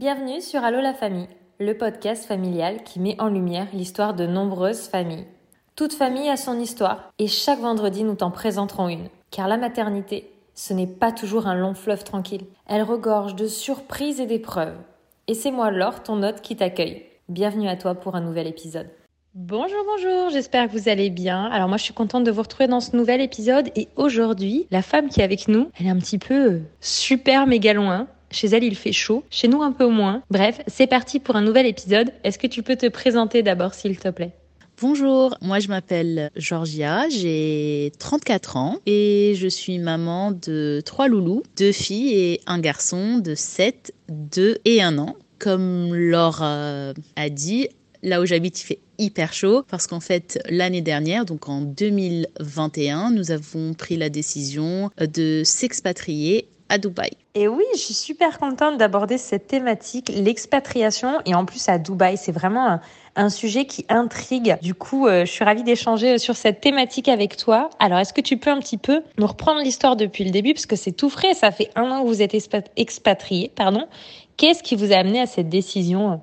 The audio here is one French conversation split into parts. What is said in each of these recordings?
Bienvenue sur Allo la famille, le podcast familial qui met en lumière l'histoire de nombreuses familles. Toute famille a son histoire et chaque vendredi nous t'en présenterons une. Car la maternité, ce n'est pas toujours un long fleuve tranquille. Elle regorge de surprises et d'épreuves. Et c'est moi Laure, ton hôte, qui t'accueille. Bienvenue à toi pour un nouvel épisode. Bonjour, bonjour, j'espère que vous allez bien. Alors moi je suis contente de vous retrouver dans ce nouvel épisode et aujourd'hui, la femme qui est avec nous, elle est un petit peu euh, super méga loin. Chez elle il fait chaud, chez nous un peu moins. Bref, c'est parti pour un nouvel épisode. Est-ce que tu peux te présenter d'abord s'il te plaît? Bonjour, moi je m'appelle Georgia, j'ai 34 ans et je suis maman de trois loulous, deux filles et un garçon de 7, 2 et 1 an. Comme Laure a dit, là où j'habite il fait hyper chaud parce qu'en fait l'année dernière, donc en 2021, nous avons pris la décision de s'expatrier à Dubaï. Et oui, je suis super contente d'aborder cette thématique, l'expatriation, et en plus à Dubaï, c'est vraiment un, sujet qui intrigue. Du coup, euh, je suis ravie d'échanger sur cette thématique avec toi. Alors, est-ce que tu peux un petit peu nous reprendre l'histoire depuis le début, parce que c'est tout frais, ça fait un an que vous êtes expatrié, pardon. Qu'est-ce qui vous a amené à cette décision?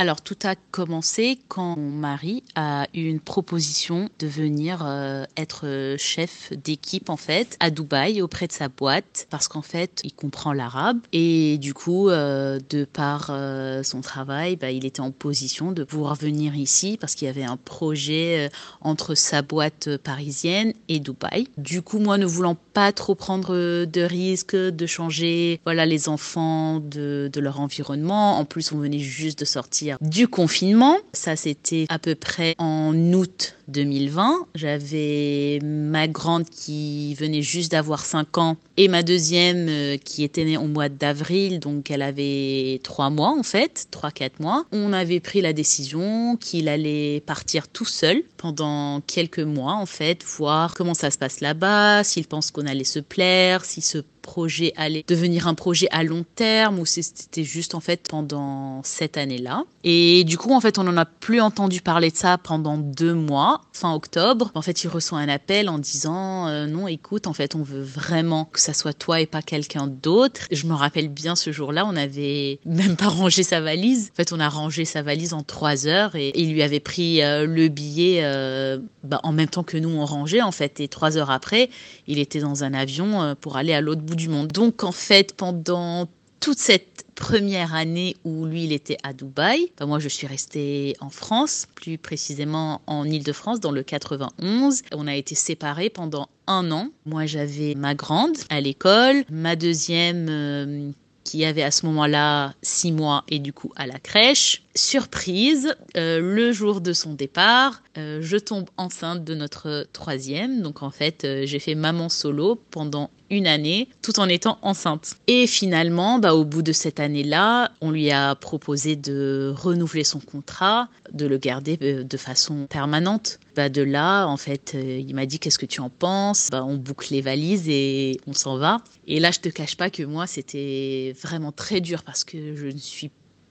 Alors, tout a commencé quand mon mari a eu une proposition de venir euh, être chef d'équipe, en fait, à Dubaï, auprès de sa boîte, parce qu'en fait, il comprend l'arabe. Et du coup, euh, de par euh, son travail, bah, il était en position de pouvoir venir ici, parce qu'il y avait un projet euh, entre sa boîte parisienne et Dubaï. Du coup, moi, ne voulant pas trop prendre de risques, de changer voilà, les enfants de leur environnement, en plus, on venait juste de sortir du confinement. Ça, c'était à peu près en août 2020. J'avais ma grande qui venait juste d'avoir 5 ans et ma deuxième euh, qui était née au mois d'avril, donc elle avait 3 mois en fait, 3-4 mois. On avait pris la décision qu'il allait partir tout seul pendant quelques mois en fait, voir comment ça se passe là-bas, s'il pense qu'on allait se plaire, si ce projet allait devenir un projet à long terme ou c'était juste en fait pendant cette année-là. Et du coup, en fait, on n'en a plus entendu parler de ça pendant deux mois, fin octobre. En fait, il reçoit un appel en disant euh, non, écoute, en fait, on veut vraiment que ça soit toi et pas quelqu'un d'autre. Je me rappelle bien ce jour-là, on avait même pas rangé sa valise. En fait, on a rangé sa valise en trois heures et, il lui avait pris euh, le billet euh, bah, en même temps que nous on rangeait en fait. Et trois heures après, il était dans un avion pour aller à l'autre bout du monde. Donc en fait, pendant toute cette première année où lui, il était à Dubaï, bah, moi, je suis restée en France, plus précisément en Ile-de-France, dans le 91. On a été séparés pendant un an. Moi, j'avais ma grande à l'école, ma deuxième... Euh, qui avait à ce moment-là six mois et du coup à la crèche. Surprise, euh, le jour de son départ, euh, je tombe enceinte de notre troisième. Donc en fait, j'ai fait maman solo pendant une année tout en étant enceinte. Et finalement, bah, au bout de cette année-là, on lui a proposé de renouveler son contrat, de le garder euh, de façon permanente. Bah, de là, en fait, euh, il m'a dit qu'est-ce que tu en penses? Bah, On boucle les valises et on s'en va. Et là, je te cache pas que moi, c'était vraiment très dur parce que je ne suis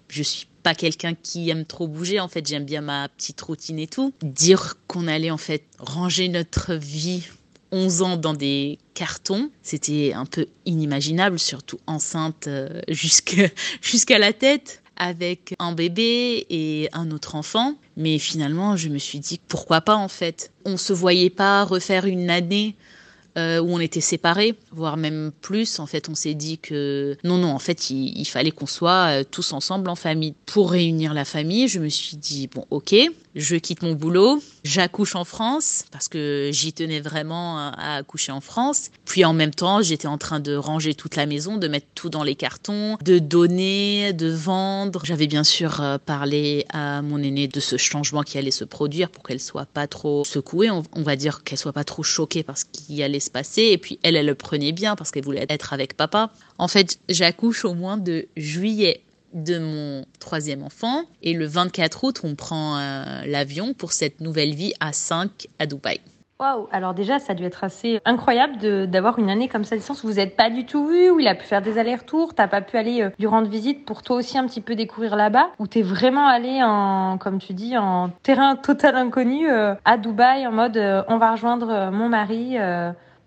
je suis pas quelqu'un qui aime trop bouger. En fait, j'aime bien ma petite routine et tout. Dire qu'on allait en fait ranger notre vie 11 ans dans des cartons. C'était un peu inimaginable, surtout enceinte euh, jusqu'à la tête avec un bébé et un autre enfant. Mais finalement, je me suis dit, pourquoi pas en fait? On se voyait pas refaire une année euh, où on était séparés, voire même plus. En fait, on s'est dit que non, non, en fait, il, fallait qu'on soit euh, tous ensemble en famille. Pour réunir la famille, je me suis dit, bon, ok, je quitte mon boulot, j'accouche en France parce que j'y tenais vraiment à accoucher en France. Puis en même temps, j'étais en train de ranger toute la maison, de mettre tout dans les cartons, de donner, de vendre. J'avais bien sûr euh, parlé à mon aînée de ce changement qui allait se produire pour qu'elle soit pas trop secouée, on, va dire qu'elle soit pas trop choquée par ce qui allait se passer. Et puis elle, elle le prenait bien parce qu'elle voulait être avec papa. En fait, j'accouche au moins de juillet de mon troisième enfant. Et le 24 août, on prend euh, l'avion pour cette nouvelle vie à 5 à Dubaï. Waouh Alors déjà, ça a dû être assez incroyable d'avoir une année comme ça, licence où vous n'êtes pas du tout vu, où il a pu faire des allers-retours, t'as pas pu aller euh, lui rendre visite pour toi aussi un petit peu découvrir là-bas, où t'es vraiment allé en, comme tu dis, en terrain total inconnu euh, à Dubaï, en mode on va rejoindre mon mari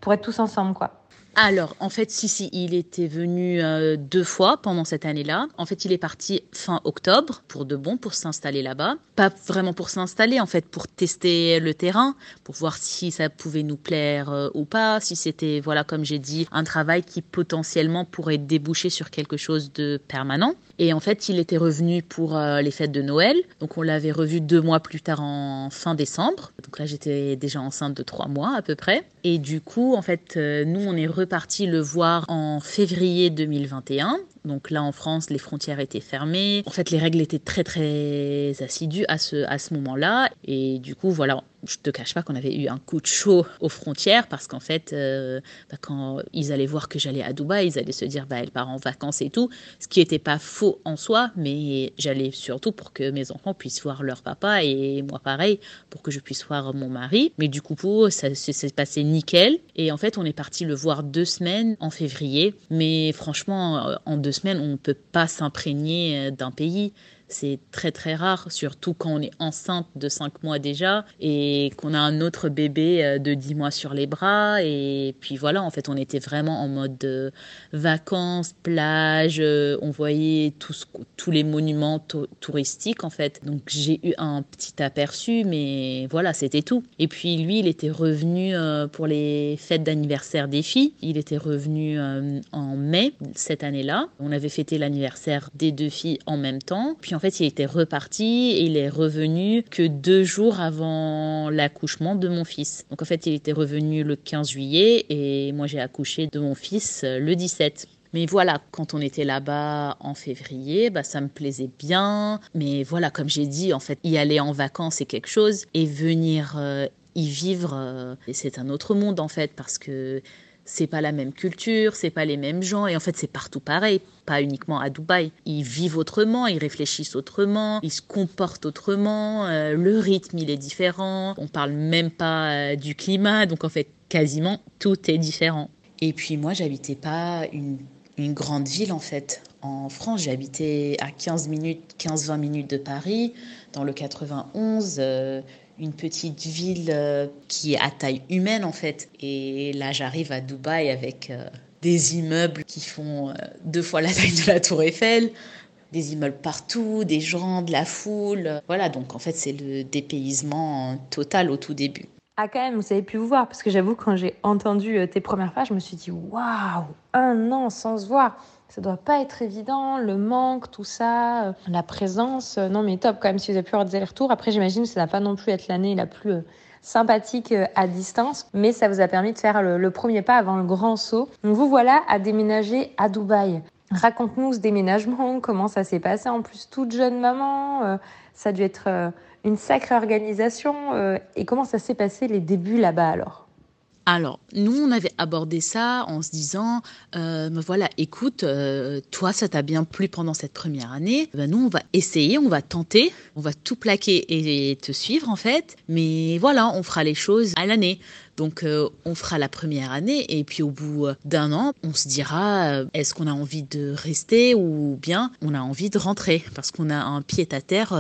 pour être tous ensemble, quoi? Alors, en fait, si, si, il était venu euh, deux fois pendant cette année-là. En fait, il est parti fin octobre pour de bon, pour s'installer là-bas. Pas vraiment pour s'installer, en fait, pour tester le terrain, pour voir si ça pouvait nous plaire euh, ou pas, si c'était, voilà, comme j'ai dit, un travail qui potentiellement pourrait déboucher sur quelque chose de permanent. Et en fait, il était revenu pour euh, les fêtes de Noël. Donc, on l'avait revu deux mois plus tard en fin décembre. Donc là, j'étais déjà enceinte de trois mois à peu près. Et du coup, en fait, nous, on est reparti le voir en février 2021. Donc là, en France, les frontières étaient fermées. En fait, les règles étaient très, très assidues à ce, à ce moment-là. Et du coup, voilà, je te cache pas qu'on avait eu un coup de chaud aux frontières parce qu'en fait, euh, bah, quand ils allaient voir que j'allais à Dubaï, ils allaient se dire, bah, elle part en vacances et tout. Ce qui n'était pas faux en soi, mais j'allais surtout pour que mes enfants puissent voir leur papa et moi pareil, pour que je puisse voir mon mari. Mais du coup, ça s'est passé nickel. Et en fait, on est parti le voir deux semaines en février. Mais franchement, en deux semaines, on ne peut pas s'imprégner euh, d'un pays. C'est très très rare, surtout quand on est enceinte de 5 mois déjà et qu'on a un autre bébé euh, de 10 mois sur les bras. Et puis voilà, en fait, on était vraiment en mode euh, vacances, plage, euh, on voyait tous, tous les monuments touristiques en fait. Donc j'ai eu un petit aperçu, mais voilà, c'était tout. Et puis lui, il était revenu pour les fêtes d'anniversaire des filles. Il était revenu en mai cette année-là. On avait fêté l'anniversaire des deux filles en même temps. Puis fait, il était reparti et il est revenu que deux jours avant l'accouchement de mon fils. Donc en fait, il était revenu le 15 juillet et moi j'ai accouché de mon fils le 17. Mais voilà, quand on était là-bas en février, bah, ça me plaisait bien. Mais voilà, comme j'ai dit, en fait, y aller en vacances, c'est quelque chose. Et venir euh, y vivre, euh, c'est un autre monde, en fait, parce que c'est pas la même culture, c'est pas les mêmes gens, et en fait c'est partout pareil, pas uniquement à Dubaï. Ils vivent autrement, ils réfléchissent autrement, ils se comportent autrement, euh, le rythme il est différent, on parle même pas euh, du climat, donc en fait quasiment tout est différent. Et puis moi j'habitais pas une, grande ville en fait. En France, j'habitais à 15 minutes, 15-20 minutes de Paris, dans le 91 une petite ville euh, qui est à taille humaine en fait. Et là, j'arrive à Dubaï avec euh, des immeubles qui font euh, deux fois la taille de la Tour Eiffel, des immeubles partout, des gens, de la foule. Voilà, donc en fait, c'est le dépaysement total au tout début. Ah, quand même, vous avez pu vous voir, parce que j'avoue, quand j'ai entendu tes premières phrases, je me suis dit, waouh, un an sans se voir ça doit pas être évident, le manque, tout ça, euh, la présence. Euh, non, mais top quand même si vous avez pu avoir des allers-retours. Après, j'imagine que ça va pas non plus être l'année la plus euh, sympathique à distance, mais ça vous a permis de faire le, premier pas avant le grand saut. Donc vous voilà à déménager à Dubaï. Raconte-nous ce déménagement, comment ça s'est passé en plus toute jeune maman, ça a dû être une sacrée organisation et comment ça s'est passé les débuts là-bas alors? Alors, nous, on avait abordé ça en se disant, euh, voilà, écoute, euh, toi, ça t'a bien plu pendant cette première année. Ben, nous, on va essayer, on va tenter, on va tout plaquer et te suivre, en fait. Mais voilà, on fera les choses à l'année. Donc euh, on fera la première année et puis au bout d'un an, on se dira est-ce qu'on a envie de rester ou bien on a envie de rentrer? Parce qu'on a un pied à terre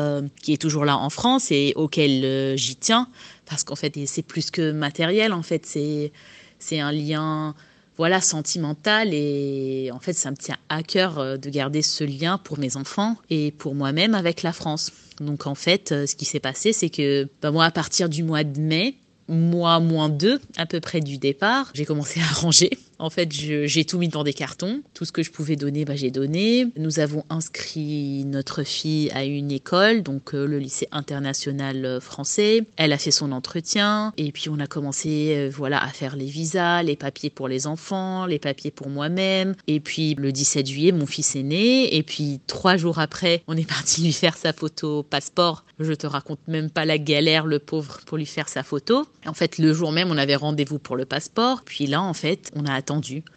qui est toujours là en France et auquel j'y tiens parce qu'en fait, c'est plus que matériel, en fait, c'est, c'est un lien voilà sentimental et en fait ça me tient à cœur euh, de garder ce lien pour mes enfants et pour moi-même avec la France. Donc en fait euh, ce qui s'est passé c'est que bah, moi à partir du mois de mai, mois moins deux à peu près du départ, j'ai commencé à ranger en fait, j'ai tout mis dans des cartons. Tout ce que je pouvais donner, bah, j'ai donné. Nous avons inscrit notre fille à une école, donc euh, le lycée international euh, français. Elle a fait son entretien et puis on a commencé euh, voilà à faire les visas, les papiers pour les enfants, les papiers pour moi-même. Et puis le 17 juillet, mon fils est né. Et puis trois jours après, on est parti lui faire sa photo passeport. Je te raconte même pas la galère, le pauvre, pour lui faire sa photo. En fait, le jour même, on avait rendez-vous pour le passeport. Puis là, en fait, on a attendu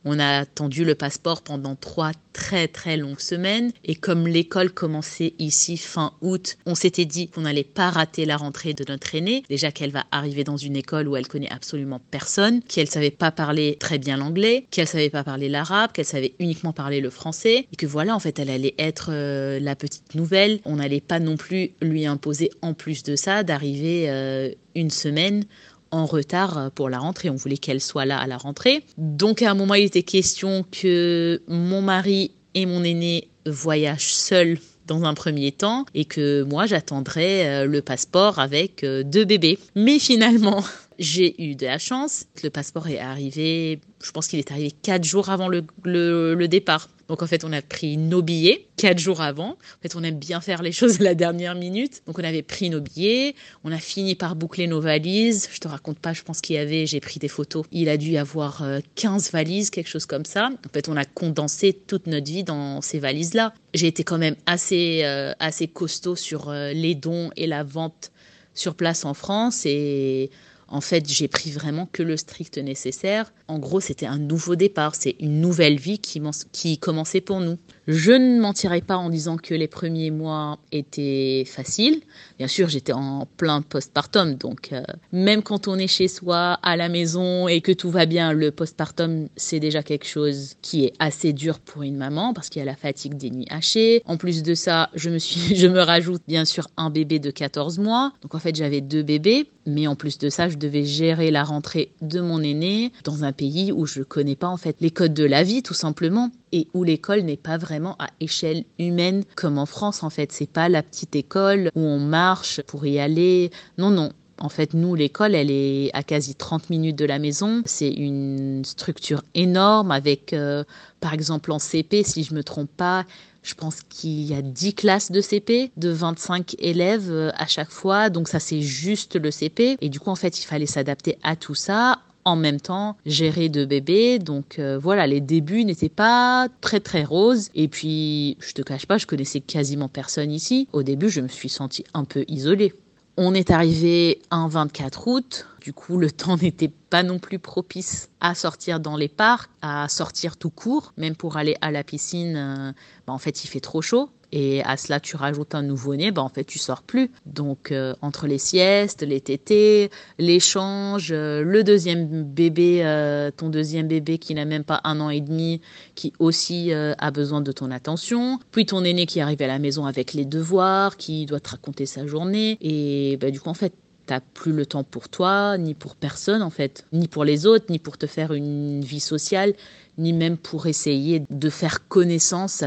on a attendu le passeport pendant trois très très longues semaines et comme l'école commençait ici fin août, on s'était dit qu'on n'allait pas rater la rentrée de notre aînée. Déjà qu'elle va arriver dans une école où elle connaît absolument personne, qu'elle savait pas parler très bien l'anglais, qu'elle savait pas parler l'arabe, qu'elle savait uniquement parler le français et que voilà en fait elle allait être euh, la petite nouvelle. On n'allait pas non plus lui imposer en plus de ça d'arriver euh, une semaine en retard pour la rentrée. On voulait qu'elle soit là à la rentrée. Donc à un moment, il était question que mon mari et mon aîné voyagent seuls dans un premier temps et que moi j'attendrais euh, le passeport avec euh, deux bébés. Mais finalement, j'ai eu de la chance. Le passeport est arrivé, je pense qu'il est arrivé quatre jours avant le, le, départ. Donc en fait, on a pris nos billets quatre jours avant. En fait, on aime bien faire les choses à la dernière minute. Donc on avait pris nos billets, on a fini par boucler nos valises. Je te raconte pas, je pense qu'il y avait, j'ai pris des photos. Il a dû y avoir 15 euh, valises, quelque chose comme ça. En fait, on a condensé toute notre vie dans ces valises-là. J'ai été quand même assez, euh, assez costaud sur euh, les dons et la vente sur place en France et en fait, j'ai pris vraiment que le strict nécessaire. En gros, c'était un nouveau départ, c'est une nouvelle vie qui, commençait pour nous. Je ne mentirai pas en disant que les premiers mois étaient faciles. Bien sûr, j'étais en plein postpartum, donc euh, même quand on est chez soi, à la maison et que tout va bien, le postpartum, c'est déjà quelque chose qui est assez dur pour une maman parce qu'il y a la fatigue des nuits hachées. En plus de ça, je me rajoute bien sûr un bébé de 14 mois. Donc en fait, j'avais deux bébés, mais en plus de ça, je devais gérer la rentrée de mon aîné dans un pays où je connais pas en fait les codes de la vie, tout simplement et où l'école n'est pas vraiment à échelle humaine comme en France en fait. C'est pas la petite école où on marche pour y aller. Non, non. En fait, nous, l'école, elle est à quasi 30 minutes de la maison. C'est une structure énorme avec, euh, par exemple, en CP, si je me trompe pas, je pense qu'il y a 10 classes de CP, de 25 élèves euh, à chaque fois. Donc ça, c'est juste le CP. Et du coup, en fait, il fallait s'adapter à tout ça en même temps gérer deux bébés. Donc euh, voilà, les débuts n'étaient pas très très roses. Et puis, je te cache pas, je connaissais quasiment personne ici. Au début, je me suis sentie un peu isolée. On est arrivé un 24 août. Du coup, le temps n'était pas non plus propice à sortir dans les parcs, à sortir tout court. Même pour aller à la piscine, euh, bah, en fait, il fait trop chaud. Et à cela, tu rajoutes un nouveau-né, bah en fait, tu sors plus. Donc, euh, entre les siestes, les tétés, l'échange, euh, le deuxième bébé, euh, ton deuxième bébé qui n'a même pas un an et demi, qui aussi a besoin de ton attention. Puis ton aîné qui arrive à la maison avec les devoirs, qui doit te raconter sa journée. Et bah, du coup, en fait, t'as plus le temps pour toi, ni pour personne en fait, ni pour les autres, ni pour te faire une vie sociale, ni même pour essayer de faire connaissance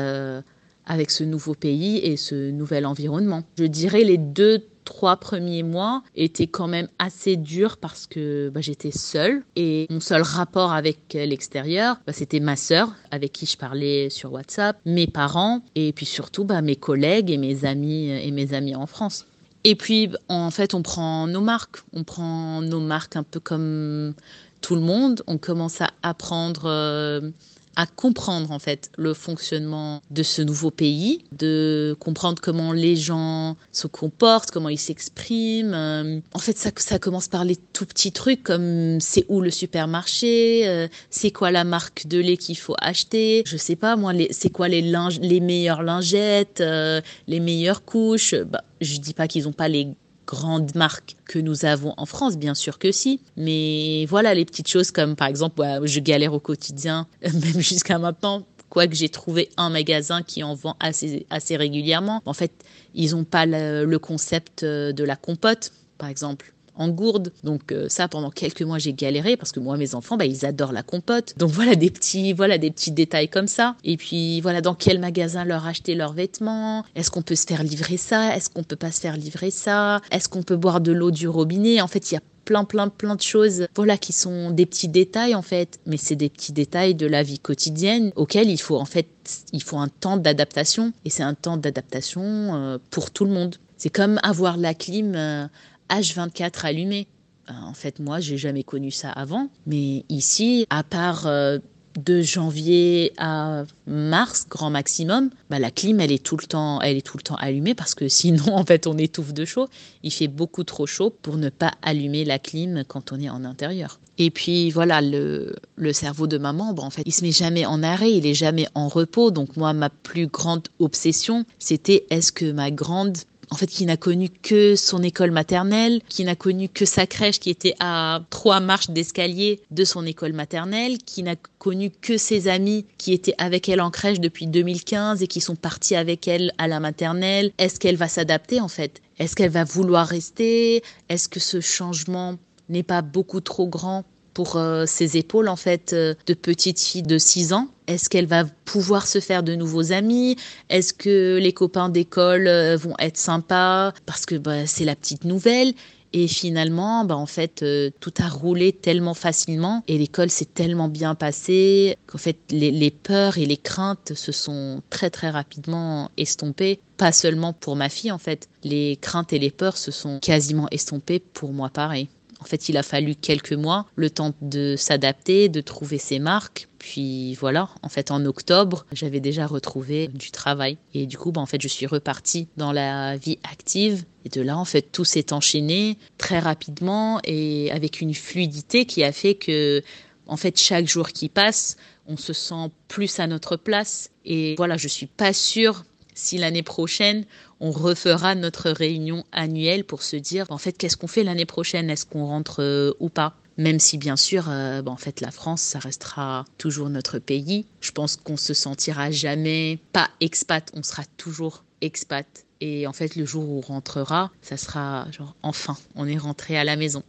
avec ce nouveau pays et ce nouvel environnement. Je dirais les deux trois premiers mois étaient quand même assez durs parce que bah, j'étais seule et mon seul rapport avec l'extérieur, bah, c'était ma sœur avec qui je parlais sur WhatsApp, mes parents et puis surtout bah, mes collègues et mes amis et mes amis en France. Et puis en fait, on prend nos marques, on prend nos marques un peu comme tout le monde. On commence à apprendre. Euh, à comprendre en fait le fonctionnement de ce nouveau pays, de comprendre comment les gens se comportent, comment ils s'expriment. Euh, en fait, ça, ça commence par les tout petits trucs comme c'est où le supermarché, euh, c'est quoi la marque de lait qu'il faut acheter, je sais pas moi, c'est quoi les, les meilleures lingettes, euh, les meilleures couches. Bah, je dis pas qu'ils n'ont pas les grandes marques que nous avons en France, bien sûr que si. Mais voilà, les petites choses comme par exemple, je galère au quotidien, même jusqu'à maintenant, quoique j'ai trouvé un magasin qui en vend assez, assez régulièrement. En fait, ils n'ont pas le, concept de la compote, par exemple en gourde. Donc euh, ça, pendant quelques mois, j'ai galéré parce que moi, mes enfants, bah, ils adorent la compote. Donc voilà des petits, voilà des petits détails comme ça. Et puis voilà, dans quel magasin leur acheter leurs vêtements? Est-ce qu'on peut se faire livrer ça? Est-ce qu'on peut pas se faire livrer ça? Est-ce qu'on peut boire de l'eau du robinet? En fait, il y a plein plein plein de choses voilà qui sont des petits détails en fait. Mais c'est des petits détails de la vie quotidienne auxquels il faut en fait il faut un temps d'adaptation. Et c'est un temps d'adaptation euh, pour tout le monde. C'est comme avoir la clim euh, H24 allumé. Euh, en fait, moi, j'ai jamais connu ça avant. Mais ici, à part euh, de janvier à mars, grand maximum, bah, la clim, elle est tout le temps, elle est tout le temps allumée parce que sinon, en fait, on étouffe de chaud. Il fait beaucoup trop chaud pour ne pas allumer la clim quand on est en intérieur. Et puis voilà, le, le cerveau de maman, bah, en fait, il se met jamais en arrêt, il est jamais en repos. Donc moi, ma plus grande obsession, c'était est-ce que ma grande en fait, qui n'a connu que son école maternelle, qui n'a connu que sa crèche qui était à trois marches d'escalier de son école maternelle, qui n'a connu que ses amis qui étaient avec elle en crèche depuis 2015 et qui sont partis avec elle à la maternelle. Est-ce qu'elle va s'adapter en fait? Est-ce qu'elle va vouloir rester? Est-ce que ce changement n'est pas beaucoup trop grand pour euh, ses épaules en fait euh, de petite fille de 6 ans Est-ce qu'elle va pouvoir se faire de nouveaux amis? Est-ce que les copains d'école euh, vont être sympas? Parce que bah, c'est la petite nouvelle et finalement, bah en fait, tout a roulé tellement facilement et l'école s'est tellement bien passée qu'en fait, les, les, peurs et les craintes se sont très très rapidement estompées. Pas seulement pour ma fille, en fait. Les craintes et les peurs se sont quasiment estompées pour moi pareil. En fait, il a fallu quelques mois, le temps de s'adapter, de trouver ses marques. Puis voilà, en fait, en octobre, j'avais déjà retrouvé du travail. Et du coup, bah, en fait, je suis repartie dans la vie active. Et de là, en fait, tout s'est enchaîné très rapidement et avec une fluidité qui a fait que, en fait, chaque jour qui passe, on se sent plus à notre place. Et voilà, je suis pas sûre si l'année prochaine, on refera notre réunion annuelle pour se dire, en fait, qu'est-ce qu'on fait l'année prochaine? Est-ce qu'on rentre euh, ou pas? Même si bien sûr, euh, en fait, la France, ça restera toujours notre pays. Je pense qu'on se sentira jamais pas expat, on sera toujours expat. Et en fait, le jour où on rentrera, ça sera genre enfin, on est rentré à la maison.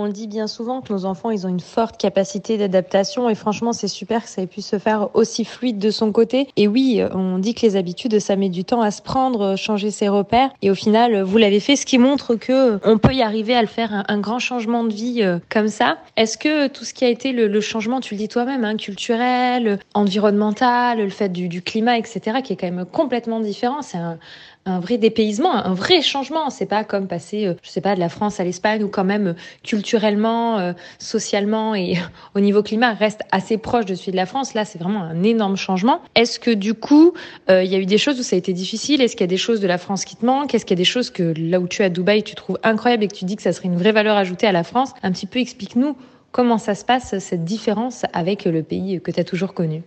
On le dit bien souvent que nos enfants, ils ont une forte capacité d'adaptation et franchement, c'est super que ça ait pu se faire aussi fluide de son côté. Et oui, on dit que les habitudes, ça met du temps à se prendre, changer ses repères. Et au final, vous l'avez fait, ce qui montre que on peut y arriver à le faire, un, grand changement de vie euh, comme ça. Est-ce que tout ce qui a été le, changement, tu le dis toi-même, hein, culturel, environnemental, le fait du, du climat, etc., qui est quand même complètement différent, c'est un, un vrai dépaysement, un vrai changement. C'est pas comme passer, euh, je sais pas, de la France à l'Espagne ou quand même euh, culturellement, euh, socialement et au niveau climat reste assez proche de celui de la France. Là, c'est vraiment un énorme changement. Est-ce que du coup, il y a eu des choses où ça a été difficile? Est-ce qu'il y a des choses de la France qui te manquent? Est-ce qu'il y a des choses que là où tu es à Dubaï, tu trouves incroyable et que tu dis que ça serait une vraie valeur ajoutée à la France? Un petit peu, explique-nous comment ça se passe cette différence avec le pays que tu as toujours connu.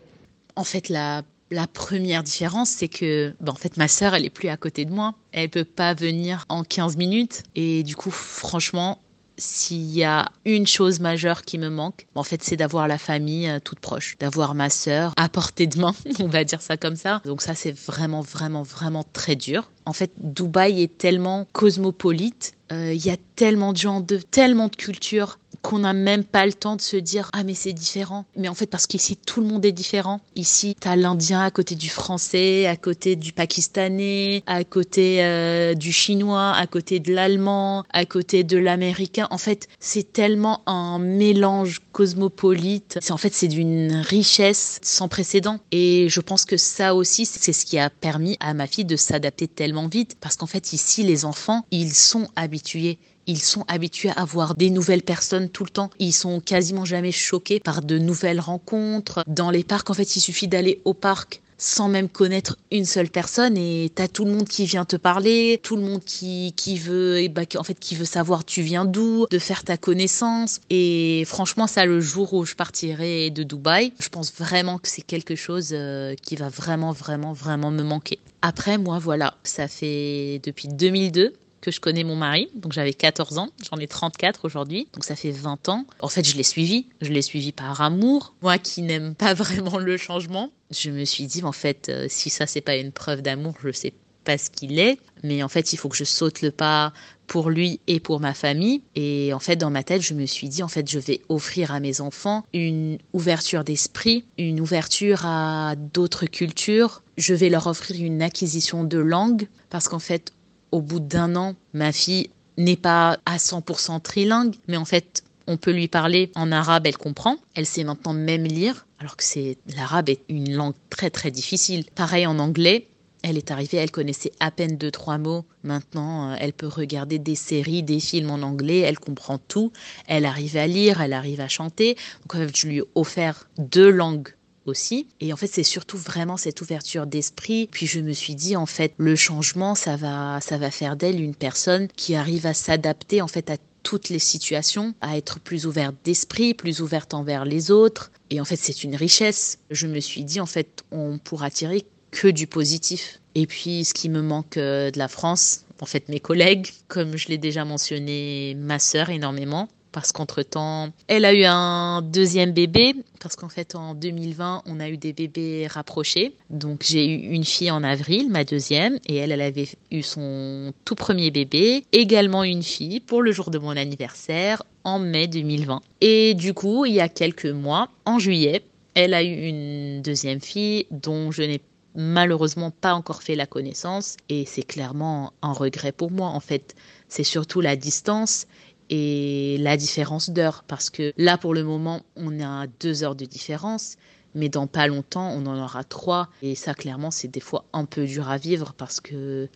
En fait, la la première différence, c'est que, bah, en fait, ma sœur, elle est plus à côté de moi. Elle peut pas venir en 15 minutes. Et du coup, franchement, s'il y a une chose majeure qui me manque, en fait, c'est d'avoir la famille euh, toute proche, d'avoir ma sœur à portée de main, on va dire ça comme ça. Donc ça, c'est vraiment, vraiment, vraiment très dur. En fait, Dubaï est tellement cosmopolite. Euh, il y a tellement de gens, de tellement de cultures qu'on n'a même pas le temps de se dire ah mais c'est différent. Mais en fait parce qu'ici tout le monde est différent. Ici t'as l'Indien à côté du Français, à côté du Pakistanais, à côté euh, du Chinois, à côté de l'Allemand, à côté de l'Américain. En fait c'est tellement un mélange cosmopolite. C'est en fait c'est d'une richesse sans précédent. Et je pense que ça aussi c'est ce qui a permis à ma fille de s'adapter tellement vite parce qu'en fait ici les enfants ils sont habitués ils sont habitués à voir des nouvelles personnes tout le temps. Ils sont quasiment jamais choqués par de nouvelles rencontres. Dans les parcs, en fait, il suffit d'aller au parc sans même connaître une seule personne et t'as tout le monde qui vient te parler, tout le monde qui, qui veut, et bah, en fait, qui veut savoir tu viens d'où, de faire ta connaissance. Et franchement, ça, le jour où je partirai de Dubaï, je pense vraiment que c'est quelque chose euh, qui va vraiment, vraiment, vraiment me manquer. Après, moi, voilà, ça fait depuis 2002 que je connais mon mari. Donc j'avais 14 ans, j'en ai 34 aujourd'hui, donc ça fait 20 ans. En fait, je l'ai suivi, je l'ai suivi par amour. Moi qui n'aime pas vraiment le changement, je me suis dit en fait euh, si ça c'est pas une preuve d'amour, je sais pas ce qu'il est, mais en fait, il faut que je saute le pas pour lui et pour ma famille. Et en fait, dans ma tête, je me suis dit, en fait, je vais offrir à mes enfants une ouverture d'esprit, une ouverture à d'autres cultures. Je vais leur offrir une acquisition de langue parce qu'en fait, au bout d'un an, ma fille n'est pas à 100% trilingue, mais en fait, on peut lui parler en arabe, elle comprend. Elle sait maintenant même lire, alors que c'est l'arabe est une langue très très difficile. Pareil en anglais. Elle est arrivée, elle connaissait à peine deux trois mots. Maintenant, euh, elle peut regarder des séries, des films en anglais, elle comprend tout. Elle arrive à lire, elle arrive à chanter. Donc, je lui ai offert deux langues aussi. Et en fait, c'est surtout vraiment cette ouverture d'esprit. Puis je me suis dit, en fait, le changement, ça va, ça va faire d'elle une personne qui arrive à s'adapter, en fait, à toutes les situations, à être plus ouverte d'esprit, plus ouverte envers les autres. Et en fait, c'est une richesse. Je me suis dit, en fait, on pourra tirer que du positif. Et puis, ce qui me manque euh, de la France, en fait, mes collègues, comme je l'ai déjà mentionné, ma sœur énormément parce qu'entre-temps, elle a eu un deuxième bébé, parce qu'en fait, en 2020, on a eu des bébés rapprochés. Donc, j'ai eu une fille en avril, ma deuxième, et elle, elle avait eu son tout premier bébé, également une fille pour le jour de mon anniversaire en mai 2020. Et du coup, il y a quelques mois, en juillet, elle a eu une deuxième fille dont je n'ai malheureusement pas encore fait la connaissance et c'est clairement un regret pour moi en fait. C'est surtout la distance et la différence d'heure parce que là pour le moment on a deux heures de différence mais dans pas longtemps on en aura trois et ça clairement c'est des fois un peu dur à vivre parce que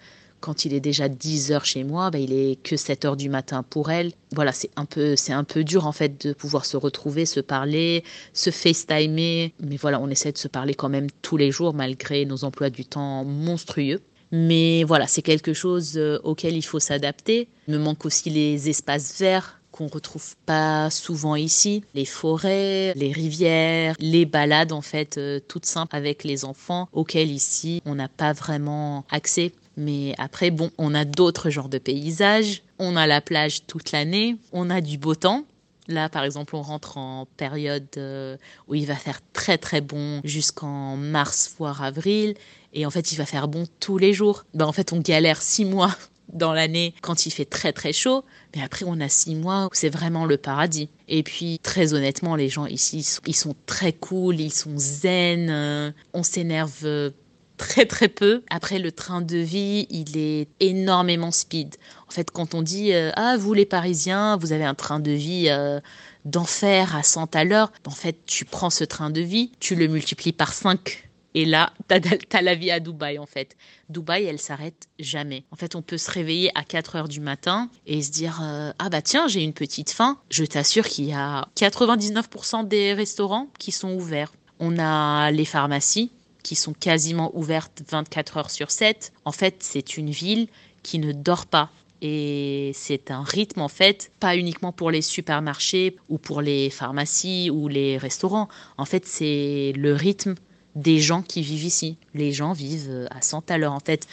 quand il est déjà 10 heures chez moi, bah, il est que 7 heures du matin pour elle. Voilà, c'est un peu, c'est un peu dur en fait de pouvoir se retrouver, se parler, se FaceTimer. Mais voilà, on essaie de se parler quand même tous les jours malgré nos emplois du temps monstrueux. Mais voilà, c'est quelque chose euh, auquel il faut s'adapter. Il me manque aussi les espaces verts qu'on retrouve pas souvent ici, les forêts, les rivières, les balades en fait euh, toutes simples avec les enfants auxquelles ici on n'a pas vraiment accès. Mais après, bon, on a d'autres genres de paysages. On a la plage toute l'année. On a du beau temps. Là, par exemple, on rentre en période euh, où il va faire très très bon jusqu'en mars, voire avril. Et en fait, il va faire bon tous les jours. Ben, en fait, on galère six mois dans l'année quand il fait très très chaud. Mais après, on a six mois où c'est vraiment le paradis. Et puis, très honnêtement, les gens ici, ils sont très cool, ils sont zen. Euh, on s'énerve très très peu. Après, le train de vie, il est énormément speed. En fait, quand on dit euh, ah vous les Parisiens, vous avez un train de vie euh, d'enfer à 100 à l'heure, en fait, tu prends ce train de vie, tu le multiplies par 5. Et là, tu as, la vie à Dubaï, en fait. Dubaï, elle s'arrête jamais. En fait, on peut se réveiller à 4 heures du matin et se dire euh, Ah bah tiens, j'ai une petite faim. Je t'assure qu'il y a 99% des restaurants qui sont ouverts. On a les pharmacies qui sont quasiment ouvertes 24 heures sur 7. En fait, c'est une ville qui ne dort pas. Et c'est un rythme, en fait, pas uniquement pour les supermarchés ou pour les pharmacies ou les restaurants. En fait, c'est le rythme des gens qui vivent ici. Les gens vivent à 100 à l'heure. En fait,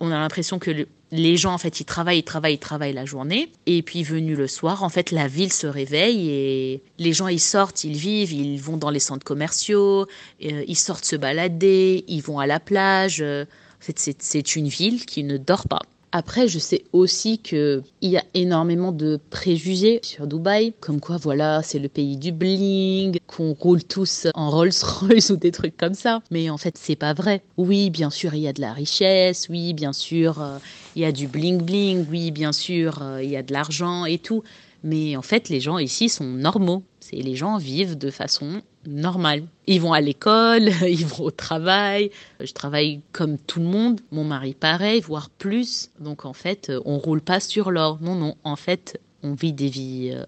on a l'impression que les gens, en fait, ils travaillent, ils travaillent, ils travaillent la journée. Et puis, venu le soir, en fait, la ville se réveille et les gens, ils sortent, ils vivent, ils vont dans les centres commerciaux, euh, ils sortent se balader, ils vont à la plage. En fait, c'est une ville qui ne dort pas. Après, je sais aussi qu'il y a énormément de préjugés sur Dubaï, comme quoi, voilà, c'est le pays du bling, qu'on roule tous en Rolls-Royce ou des trucs comme ça. Mais en fait, c'est pas vrai. Oui, bien sûr, il y a de la richesse, oui, bien sûr, euh, il y a du bling-bling, oui, bien sûr, euh, il y a de l'argent et tout. Mais en fait, les gens ici sont normaux. C'est les gens vivent de façon normale. Ils vont à l'école, ils vont au travail. Je travaille comme tout le monde. Mon mari pareil, voire plus. Donc en fait, on roule pas sur l'or. Non, non. En fait, on vit des vies, euh,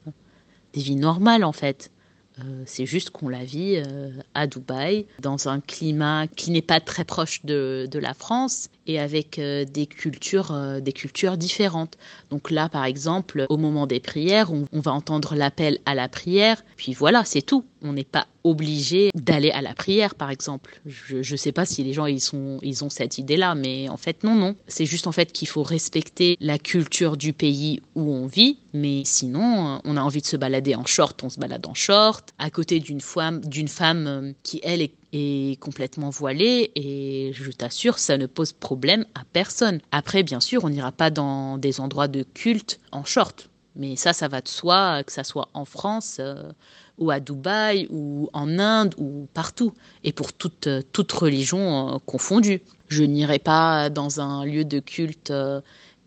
des vies normales en fait. Euh, c'est juste qu'on la vit euh, à Dubaï, dans un climat qui n'est pas très proche de la France et avec euh, des cultures, des cultures différentes. Donc là, par exemple, au moment des prières, on, va entendre l'appel à la prière, puis voilà, c'est tout. On n'est pas obligé d'aller à la prière, par exemple. Je ne sais pas si les gens ils ont cette idée-là, mais en fait non, non. C'est juste en fait qu'il faut respecter la culture du pays où on vit, mais sinon, on a envie de se balader en short, on se balade en short, à côté d'une femme, d'une femme euh, qui elle est est complètement voilée et je t'assure, ça ne pose problème à personne. Après, bien sûr, on n'ira pas dans des endroits de culte en short. Mais ça, ça va de soi, que ça soit en France euh, ou à Dubaï ou en Inde ou partout. Et pour toute, euh, toute religion euh, confondue. Je n'irai pas dans un lieu de culte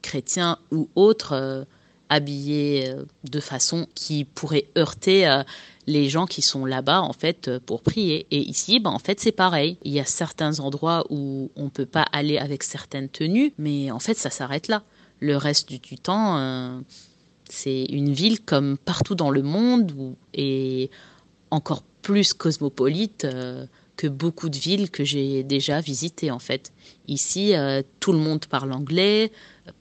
chrétien ou autre habillé de façon qui pourrait heurter les gens qui sont là-bas en fait pour prier. Et ici, ben, en fait, c'est pareil. Il y a certains endroits où on peut pas aller avec certaines tenues, mais en fait, ça s'arrête là. Le reste du, temps, c'est une ville comme partout dans le monde et encore plus cosmopolite euh, que beaucoup de villes que j'ai déjà visitées en fait. Ici, euh, tout le monde parle anglais,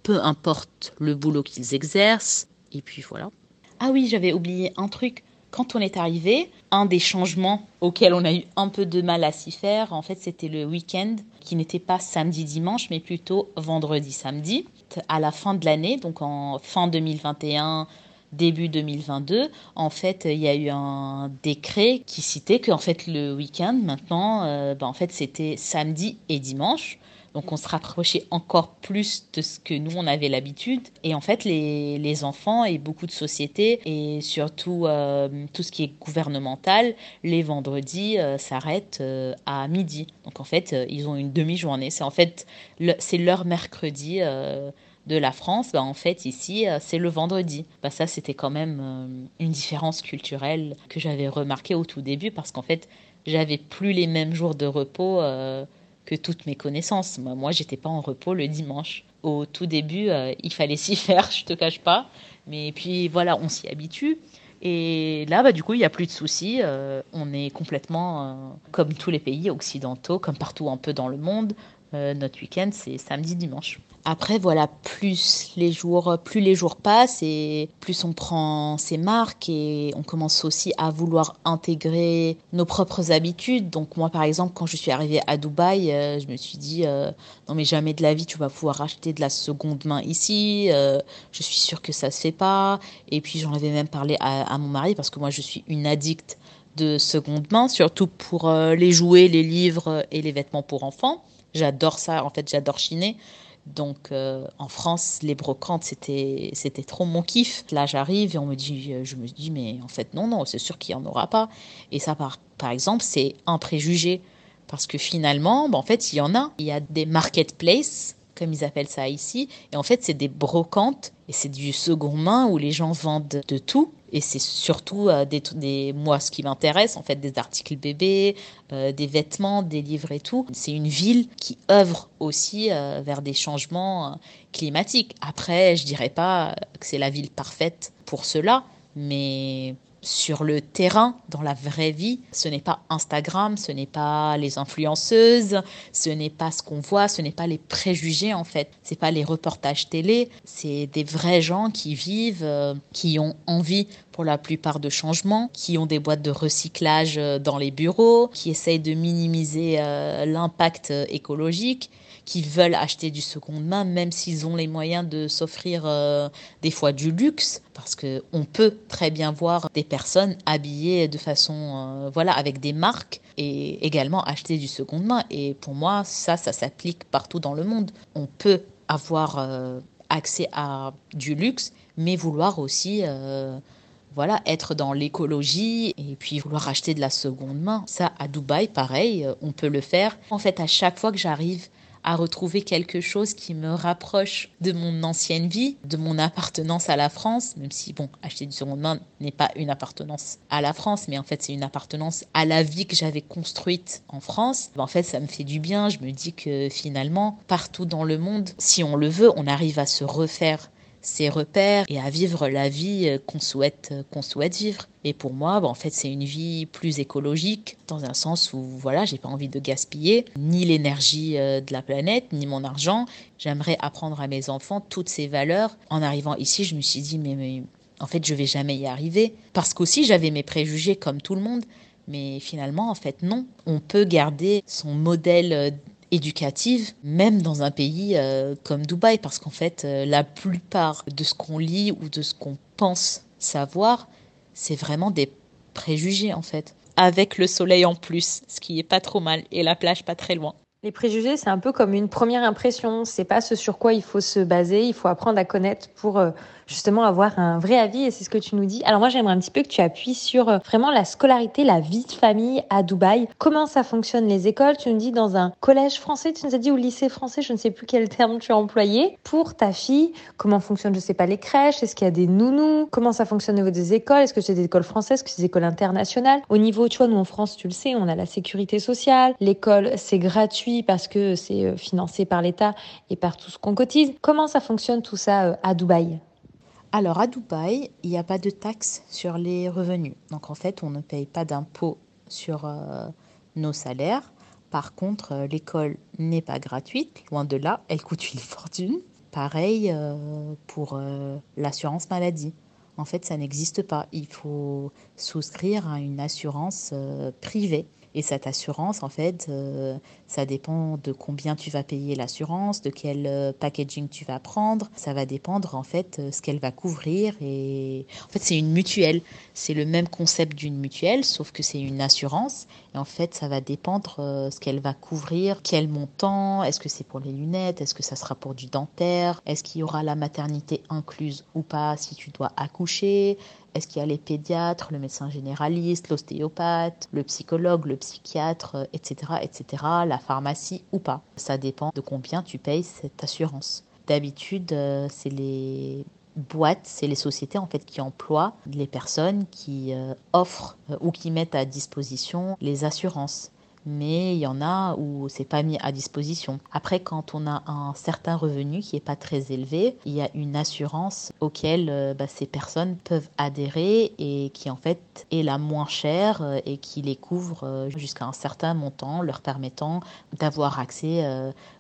peu importe le boulot qu'ils exercent, et puis voilà. Ah oui, j'avais oublié un truc. Quand on est arrivé, un des changements auxquels on a eu un peu de mal à s'y faire, en fait, c'était le week-end, qui n'était pas samedi-dimanche, mais plutôt vendredi-samedi. À la fin de l'année, donc en fin 2021, début 2022, en fait, il y a eu un décret qui citait que fait le week-end maintenant, euh, ben, en fait, c'était samedi et dimanche. Donc on se rapprochait encore plus de ce que nous, on avait l'habitude. Et en fait, les, les, enfants et beaucoup de sociétés, et surtout euh, tout ce qui est gouvernemental, les vendredis euh, s'arrêtent à midi. Donc en fait, ils ont une demi-journée. C'est en fait, c'est leur mercredi de la France, bah, en fait, ici, c'est le vendredi. Bah, ça, c'était quand même une différence culturelle que j'avais remarquée au tout début parce qu'en fait, j'avais plus les mêmes jours de repos que toutes mes connaissances. Moi, moi j'étais pas en repos le dimanche. Au tout début, euh, il fallait s'y faire, je te cache pas. Mais puis voilà, on s'y habitue. Et là, bah, du coup, il n'y a plus de soucis. Euh, on est complètement euh, comme tous les pays occidentaux, comme partout un peu dans le monde. Notre week-end, c'est samedi, dimanche. Après, voilà, plus les jours, plus les jours passent et plus on prend ses marques et on commence aussi à vouloir intégrer nos propres habitudes. Donc moi, par exemple, quand je suis arrivée à Dubaï, euh, je me suis dit euh, non mais jamais de la vie tu vas pouvoir acheter de la seconde main ici. Euh, je suis sûre que ça se fait pas. Et puis j'en avais même parlé à, à mon mari parce que moi je suis une addicte de seconde main, surtout pour les jouets, les livres et les vêtements pour enfants. J'adore ça. En fait, j'adore chiner. Donc euh, en France, les brocantes, c'était, c'était trop mon kiff. Là, j'arrive et on me dit, je me dis, mais en fait, non, non, c'est sûr qu'il n'y en aura pas. Et ça, par, par exemple, c'est un préjugé. Parce que finalement, ben, en fait, il y en a. Il y a des marketplaces, comme ils appellent ça ici. Et en fait, c'est des brocantes et c'est du second main où les gens vendent de tout. Et c'est surtout euh, des, moi, ce qui m'intéresse, en fait, des articles bébés, euh, des vêtements, des livres et tout. C'est une ville qui œuvre aussi euh, vers des changements climatiques. Après, je dirais pas que c'est la ville parfaite pour cela, mais sur le terrain, dans la vraie vie. Ce n'est pas Instagram, ce n'est pas les influenceuses, ce n'est pas ce qu'on voit, ce n'est pas les préjugés en fait. C'est pas les reportages télé, c'est des vrais gens qui vivent, euh, qui ont envie pour la plupart de changements, qui ont des boîtes de recyclage euh, dans les bureaux, qui essayent de minimiser euh, l'impact écologique qui veulent acheter du seconde main, même s'ils ont les moyens de s'offrir euh, des fois du luxe, parce que on peut très bien voir des personnes habillées de façon, euh, voilà, avec des marques et également acheter du seconde main. Et pour moi, ça, ça s'applique partout dans le monde. On peut avoir euh, accès à du luxe, mais vouloir aussi voilà, être dans l'écologie et puis vouloir acheter de la seconde main. Ça, à Dubaï, pareil, on peut le faire. En fait, à chaque fois que j'arrive à retrouver quelque chose qui me rapproche de mon ancienne vie, de mon appartenance à la France, même si, bon, acheter du seconde main n'est pas une appartenance à la France, mais en fait, c'est une appartenance à la vie que j'avais construite en France. En fait, ça me fait du bien. Je me dis que finalement, partout dans le monde, si on le veut, on arrive à se refaire ses repères et à vivre la vie euh, qu'on souhaite, euh, qu'on souhaite vivre. Et pour moi, bah, en fait, c'est une vie plus écologique, dans un sens où, voilà, j'ai pas envie de gaspiller ni l'énergie euh, de la planète, ni mon argent. J'aimerais apprendre à mes enfants toutes ces valeurs. En arrivant ici, je me suis dit, mais, mais en fait, je vais jamais y arriver. Parce qu'aussi, j'avais mes préjugés comme tout le monde. Mais finalement, en fait, non. On peut garder son modèle éducative, même dans un pays euh, comme Dubaï, parce qu'en fait, euh, la plupart de ce qu'on lit ou de ce qu'on pense savoir, c'est vraiment des préjugés en fait, avec le soleil en plus, ce qui est pas trop mal, et la plage pas très loin. Les préjugés, c'est un peu comme une première impression. C'est pas ce sur quoi il faut se baser. Il faut apprendre à connaître pour euh, justement avoir un vrai avis et c'est ce que tu nous dis. Alors moi j'aimerais un petit peu que tu appuies sur euh, vraiment la scolarité, la vie de famille à Dubaï. Comment ça fonctionne les écoles? Tu nous dis dans un collège français, tu nous as dit au lycée français, je ne sais plus quel terme tu as employé. Pour ta fille, comment fonctionne, je sais pas, les crèches? Est-ce qu'il y a des nounous? Comment ça fonctionne au niveau des écoles? Est-ce que c'est des écoles françaises? Est-ce que c'est des écoles internationales? Au niveau, tu vois, nous en France, tu le sais, on a la sécurité sociale. L'école, c'est gratuit parce que c'est euh, financé par l'État et par tout ce qu'on cotise. Comment ça fonctionne tout ça euh, à Dubaï? Alors à Dubaï, il n'y a pas de taxe sur les revenus. Donc en fait, on ne paye pas d'impôt sur euh, nos salaires. Par contre, euh, l'école n'est pas gratuite, loin de là, elle coûte une fortune. Pareil euh, pour l'assurance maladie. En fait, ça n'existe pas. Il faut souscrire à une assurance privée. Et cette assurance, en fait, euh, ça dépend de combien tu vas payer l'assurance, de quel euh, packaging tu vas prendre. Ça va dépendre, en fait, euh, ce qu'elle va couvrir. Et en fait, c'est une mutuelle. C'est le même concept d'une mutuelle, sauf que c'est une assurance. Et en fait, ça va dépendre ce qu'elle va couvrir, quel montant, est-ce que c'est pour les lunettes, est-ce que ça sera pour du dentaire, est-ce qu'il y aura la maternité incluse ou pas si tu dois accoucher, est-ce qu'il y a les pédiatres, le médecin généraliste, l'ostéopathe, le psychologue, le psychiatre, etc., etc., la pharmacie ou pas? Ça dépend de combien tu payes cette assurance. D'habitude, euh, c'est les boîtes, c'est les sociétés en fait qui emploient les personnes qui euh, offrent euh, ou qui mettent à disposition les assurances mais il y en a où c'est pas mis à disposition. Après, quand on a un certain revenu qui est pas très élevé, il y a une assurance auquel euh, bah, ces personnes peuvent adhérer et qui en fait est la moins chère euh, et qui les couvre euh, jusqu'à un certain montant, leur permettant d'avoir accès